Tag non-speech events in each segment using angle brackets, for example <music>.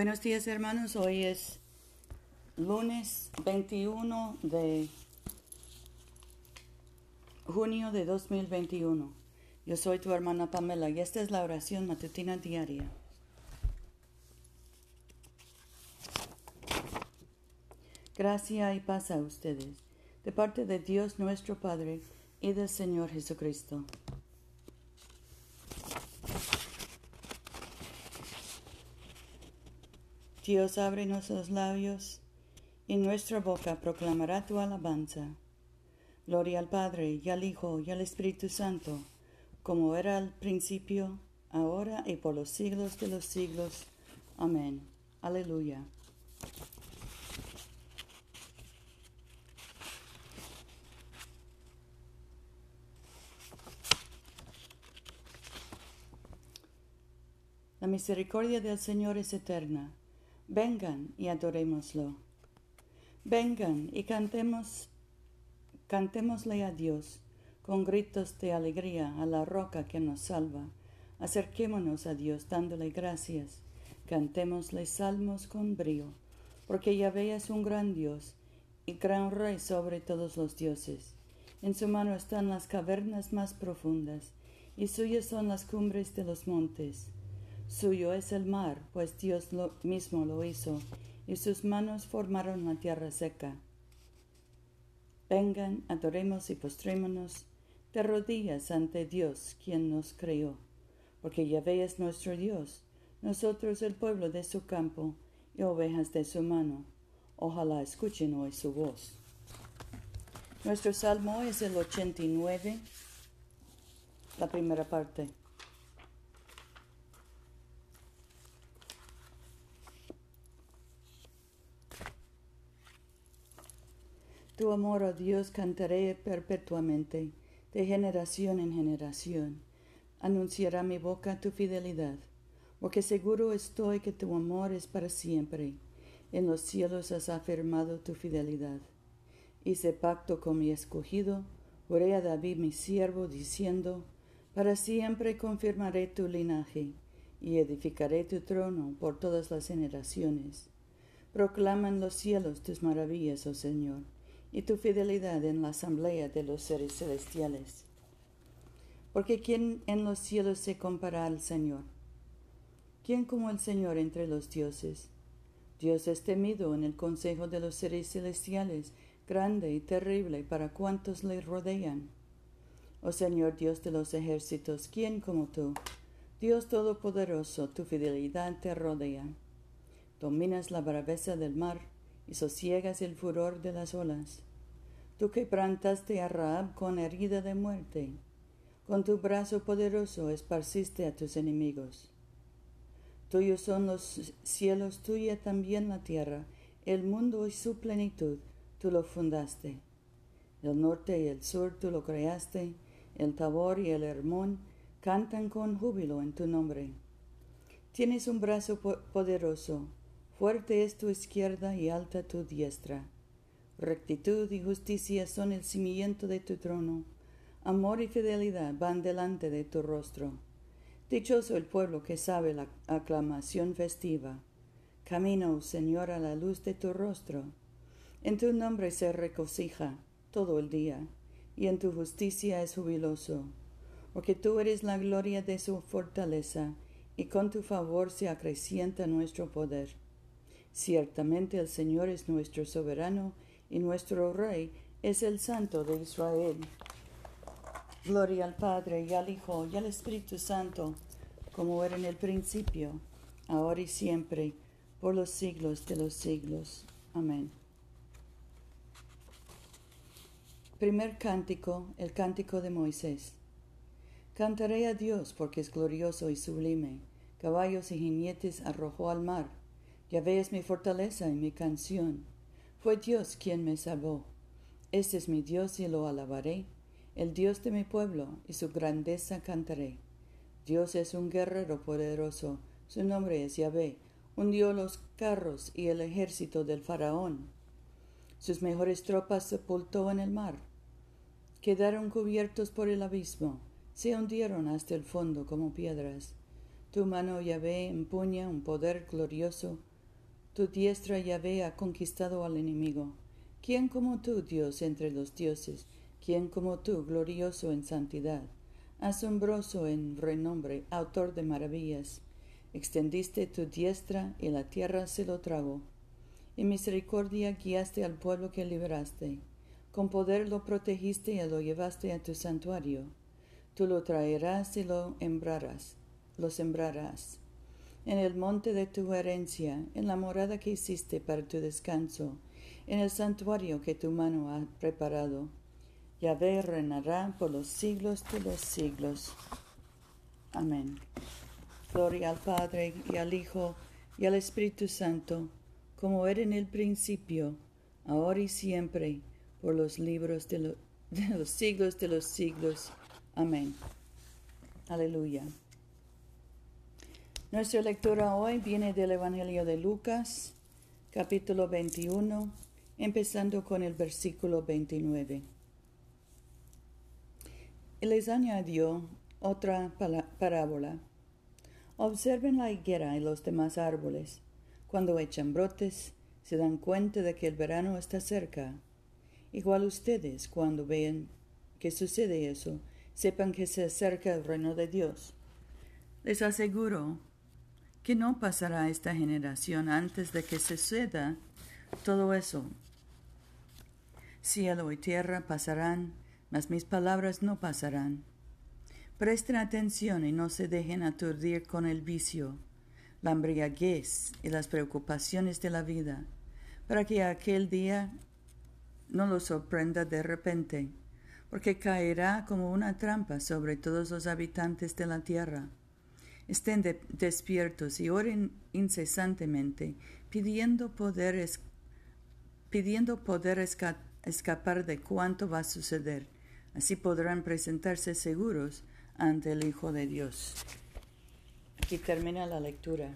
Buenos días hermanos, hoy es lunes 21 de junio de 2021. Yo soy tu hermana Pamela y esta es la oración matutina diaria. Gracia y paz a ustedes, de parte de Dios nuestro Padre y del Señor Jesucristo. Dios abre nuestros labios y nuestra boca proclamará tu alabanza. Gloria al Padre y al Hijo y al Espíritu Santo, como era al principio, ahora y por los siglos de los siglos. Amén. Aleluya. La misericordia del Señor es eterna Vengan y adorémoslo. Vengan y cantemos, cantémosle a Dios con gritos de alegría a la roca que nos salva. Acerquémonos a Dios dándole gracias. Cantémosle salmos con brío, porque Yahvé es un gran Dios y gran Rey sobre todos los dioses. En su mano están las cavernas más profundas, y suyas son las cumbres de los montes. Suyo es el mar, pues Dios mismo lo hizo, y sus manos formaron la tierra seca. Vengan, adoremos y postrémonos de rodillas ante Dios, quien nos creó, porque Yahvé es nuestro Dios, nosotros el pueblo de su campo y ovejas de su mano. Ojalá escuchen hoy su voz. Nuestro salmo es el 89, la primera parte. Tu amor, oh Dios, cantaré perpetuamente, de generación en generación. Anunciará mi boca tu fidelidad, porque seguro estoy que tu amor es para siempre. En los cielos has afirmado tu fidelidad. Hice pacto con mi escogido, oré a David mi siervo, diciendo, Para siempre confirmaré tu linaje, y edificaré tu trono por todas las generaciones. Proclaman los cielos tus maravillas, oh Señor y tu fidelidad en la asamblea de los seres celestiales. Porque ¿quién en los cielos se compara al Señor? ¿Quién como el Señor entre los dioses? Dios es temido en el consejo de los seres celestiales, grande y terrible para cuantos le rodean. Oh Señor Dios de los ejércitos, ¿quién como tú? Dios Todopoderoso, tu fidelidad te rodea. Dominas la braveza del mar, y sosiegas el furor de las olas. Tú quebrantaste a Raab con herida de muerte, con tu brazo poderoso esparciste a tus enemigos. Tuyos son los cielos, tuya también la tierra, el mundo y su plenitud, tú lo fundaste. El norte y el sur tú lo creaste, el Tabor y el Hermón cantan con júbilo en tu nombre. Tienes un brazo poderoso, Fuerte es tu izquierda y alta tu diestra. Rectitud y justicia son el cimiento de tu trono. Amor y fidelidad van delante de tu rostro. Dichoso el pueblo que sabe la aclamación festiva. Camina, oh Señor, a la luz de tu rostro. En tu nombre se regocija todo el día, y en tu justicia es jubiloso, porque tú eres la gloria de su fortaleza, y con tu favor se acrecienta nuestro poder. Ciertamente el Señor es nuestro soberano y nuestro Rey es el Santo de Israel. Gloria al Padre y al Hijo y al Espíritu Santo, como era en el principio, ahora y siempre, por los siglos de los siglos. Amén. Primer cántico, el cántico de Moisés. Cantaré a Dios porque es glorioso y sublime. Caballos y jinetes arrojó al mar Yahvé es mi fortaleza y mi canción. Fue Dios quien me salvó. Este es mi Dios y lo alabaré, el Dios de mi pueblo, y su grandeza cantaré. Dios es un guerrero poderoso, su nombre es Yahvé, hundió los carros y el ejército del faraón. Sus mejores tropas sepultó en el mar. Quedaron cubiertos por el abismo, se hundieron hasta el fondo como piedras. Tu mano, Yahvé, empuña un poder glorioso, Tu diestra Yahvé ha conquistado al enemigo. ¿Quién como tú, Dios entre los dioses? ¿Quién como tú, glorioso en santidad? Asombroso en renombre, autor de maravillas. Extendiste tu diestra y la tierra se lo tragó. En misericordia guiaste al pueblo que liberaste. Con poder lo protegiste y lo llevaste a tu santuario. Tú lo traerás y lo lo sembrarás. En el monte de tu herencia, en la morada que hiciste para tu descanso, en el santuario que tu mano ha preparado. Yahvé reinará por los siglos de los siglos. Amén. Gloria al Padre y al Hijo y al Espíritu Santo, como era en el principio, ahora y siempre, por los libros de, <laughs> de los siglos de los siglos. Amén. Aleluya. Nuestra lectura hoy viene del Evangelio de Lucas, capítulo 21, empezando con el versículo 29. Y les añadió otra parábola. Observen la higuera y los demás árboles. Cuando echan brotes, se dan cuenta de que el verano está cerca. Igual ustedes, cuando vean que sucede eso, sepan que se acerca el reino de Dios. Les aseguro que no pasará esta generación antes de que suceda todo eso. Cielo y tierra pasarán, mas mis palabras no pasarán. Presten atención y no se dejen aturdir con el vicio, la embriaguez y las preocupaciones de la vida, para que aquel día no los sorprenda de repente porque caerá como una trampa sobre todos los habitantes de la tierra. Estén despiertos y oren incesantemente, pidiendo poder, pidiendo poder escapar de cuanto va a suceder. Así podrán presentarse seguros ante el Hijo de Dios. Aquí termina la lectura.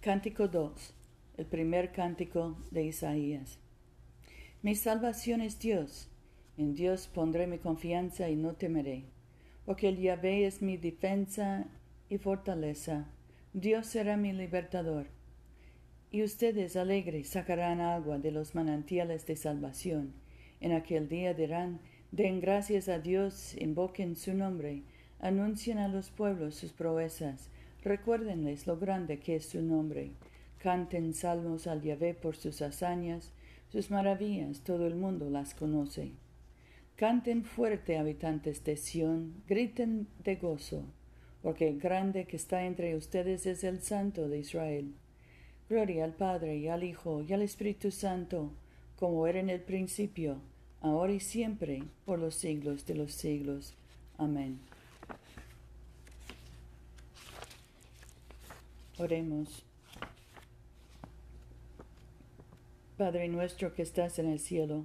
Cántico 2, el primer cántico de Isaías. Mi salvación es Dios. En Dios pondré mi confianza y no temeré, porque el Yahvé es mi defensa y fortaleza. Dios será mi libertador. Y ustedes alegres sacarán agua de los manantiales de salvación. En aquel día dirán, den gracias a Dios, invoquen su nombre, anuncien a los pueblos sus proezas, recuérdenles lo grande que es su nombre, canten salmos al Yahvé por sus hazañas, sus maravillas todo el mundo las conoce. Canten fuerte, habitantes de Sión, griten de gozo, porque el grande que está entre ustedes es el Santo de Israel. Gloria al Padre y al Hijo y al Espíritu Santo, como era en el principio, ahora y siempre, por los siglos de los siglos. Amén. Oremos. Padre nuestro que estás en el cielo,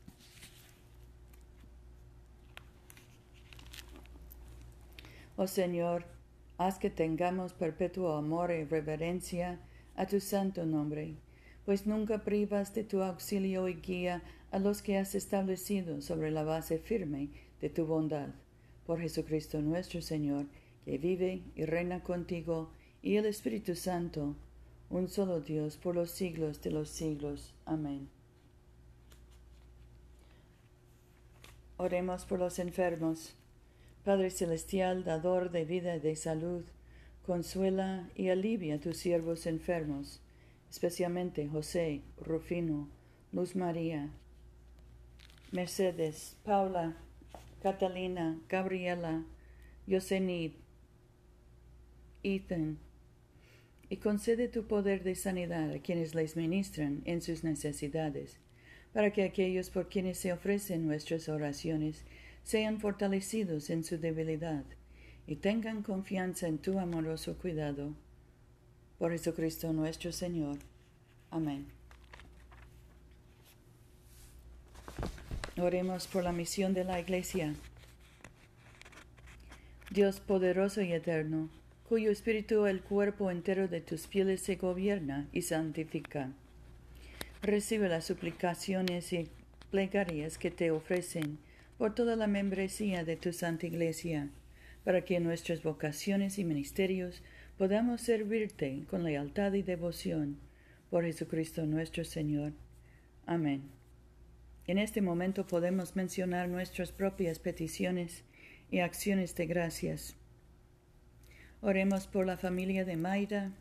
Oh Señor, haz que tengamos perpetuo amor y reverencia a tu santo nombre, pues nunca privas de tu auxilio y guía a los que has establecido sobre la base firme de tu bondad. Por Jesucristo nuestro Señor, que vive y reina contigo, y el Espíritu Santo, un solo Dios, por los siglos de los siglos. Amén. Oremos por los enfermos. Padre Celestial, dador de vida y de salud, consuela y alivia a tus siervos enfermos, especialmente José, Rufino, Luz María, Mercedes, Paula, Catalina, Gabriela, Yosenid, Ethan, y concede tu poder de sanidad a quienes les ministran en sus necesidades, para que aquellos por quienes se ofrecen nuestras oraciones sean fortalecidos en su debilidad y tengan confianza en tu amoroso cuidado. Por Jesucristo nuestro Señor. Amén. Oremos por la misión de la Iglesia. Dios poderoso y eterno, cuyo espíritu el cuerpo entero de tus fieles se gobierna y santifica. Recibe las suplicaciones y plegarias que te ofrecen por toda la membresía de tu Santa Iglesia, para que en nuestras vocaciones y ministerios podamos servirte con lealtad y devoción. Por Jesucristo nuestro Señor. Amén. En este momento podemos mencionar nuestras propias peticiones y acciones de gracias. Oremos por la familia de Mayra.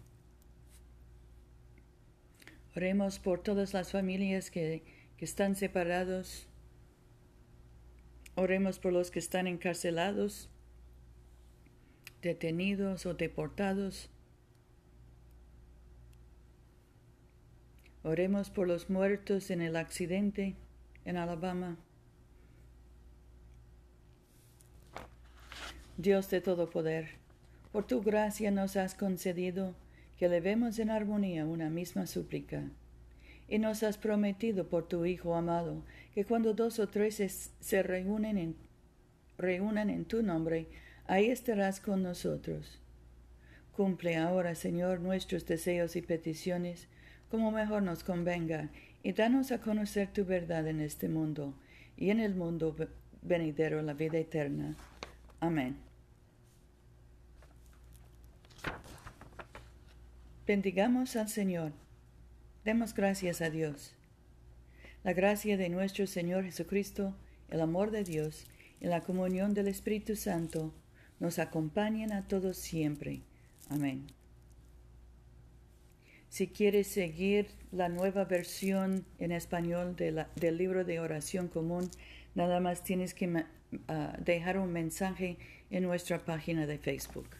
Oremos por todas las familias que, que están separados. Oremos por los que están encarcelados, detenidos o deportados. Oremos por los muertos en el accidente en Alabama. Dios de todo poder, por tu gracia nos has concedido que levemos en armonía una misma súplica. Y nos has prometido por tu Hijo amado que cuando dos o tres se reúnen en, reúnan en tu nombre, ahí estarás con nosotros. Cumple ahora, Señor, nuestros deseos y peticiones como mejor nos convenga, y danos a conocer tu verdad en este mundo y en el mundo venidero la vida eterna. Amén. Bendigamos al Señor. Demos gracias a Dios. La gracia de nuestro Señor Jesucristo, el amor de Dios y la comunión del Espíritu Santo nos acompañen a todos siempre. Amén. Si quieres seguir la nueva versión en español del libro de oración común, nada más tienes que ah, dejar un mensaje en nuestra página de Facebook.